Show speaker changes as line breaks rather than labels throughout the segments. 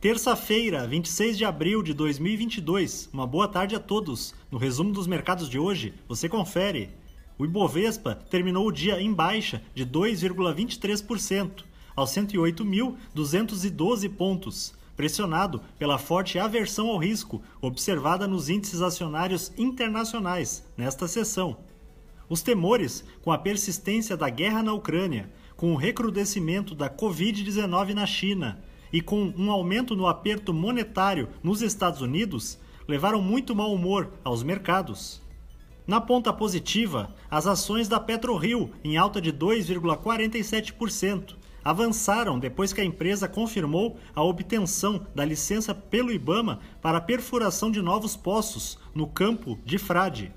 Terça-feira, 26 de abril de 2022. Uma boa tarde a todos. No resumo dos mercados de hoje, você confere. O Ibovespa terminou o dia em baixa de 2,23%, aos 108.212 pontos, pressionado pela forte aversão ao risco observada nos índices acionários internacionais nesta sessão. Os temores com a persistência da guerra na Ucrânia, com o recrudescimento da Covid-19 na China, e com um aumento no aperto monetário nos Estados Unidos, levaram muito mau humor aos mercados. Na ponta positiva, as ações da PetroRio, em alta de 2,47%, avançaram depois que a empresa confirmou a obtenção da licença pelo Ibama para a perfuração de novos poços no campo de Frade.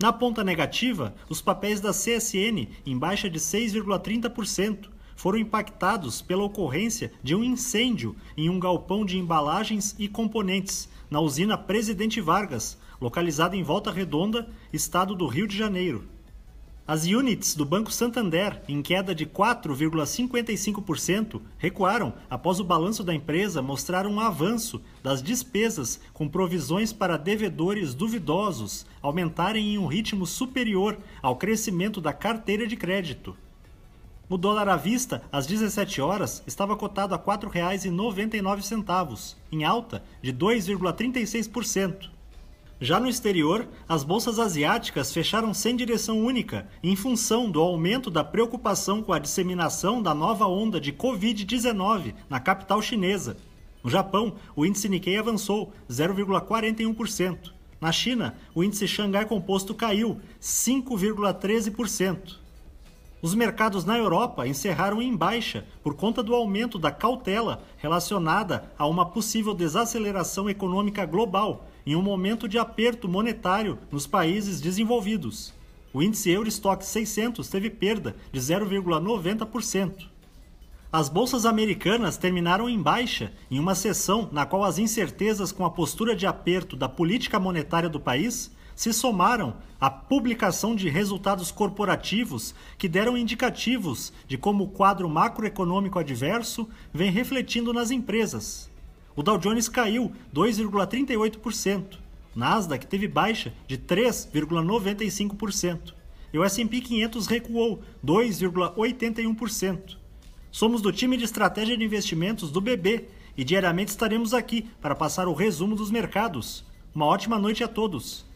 Na ponta negativa, os papéis da CSN em baixa de 6,30%, foram impactados pela ocorrência de um incêndio em um galpão de embalagens e componentes na usina Presidente Vargas, localizada em Volta Redonda, estado do Rio de Janeiro. As units do Banco Santander, em queda de 4,55%, recuaram após o balanço da empresa mostrar um avanço das despesas com provisões para devedores duvidosos aumentarem em um ritmo superior ao crescimento da carteira de crédito. O dólar à vista, às 17 horas, estava cotado a R$ 4,99, em alta de 2,36%. Já no exterior, as bolsas asiáticas fecharam sem direção única, em função do aumento da preocupação com a disseminação da nova onda de Covid-19 na capital chinesa. No Japão, o índice Nikkei avançou 0,41%. Na China, o índice Xangai Composto caiu 5,13%. Os mercados na Europa encerraram em baixa por conta do aumento da cautela relacionada a uma possível desaceleração econômica global em um momento de aperto monetário nos países desenvolvidos. O índice Eurostock 600 teve perda de 0,90%. As bolsas americanas terminaram em baixa em uma sessão na qual as incertezas com a postura de aperto da política monetária do país se somaram à publicação de resultados corporativos que deram indicativos de como o quadro macroeconômico adverso vem refletindo nas empresas. O Dow Jones caiu 2,38%, Nasdaq teve baixa de 3,95% e o S&P 500 recuou 2,81%. Somos do time de estratégia de investimentos do BB e diariamente estaremos aqui para passar o resumo dos mercados. Uma ótima noite a todos.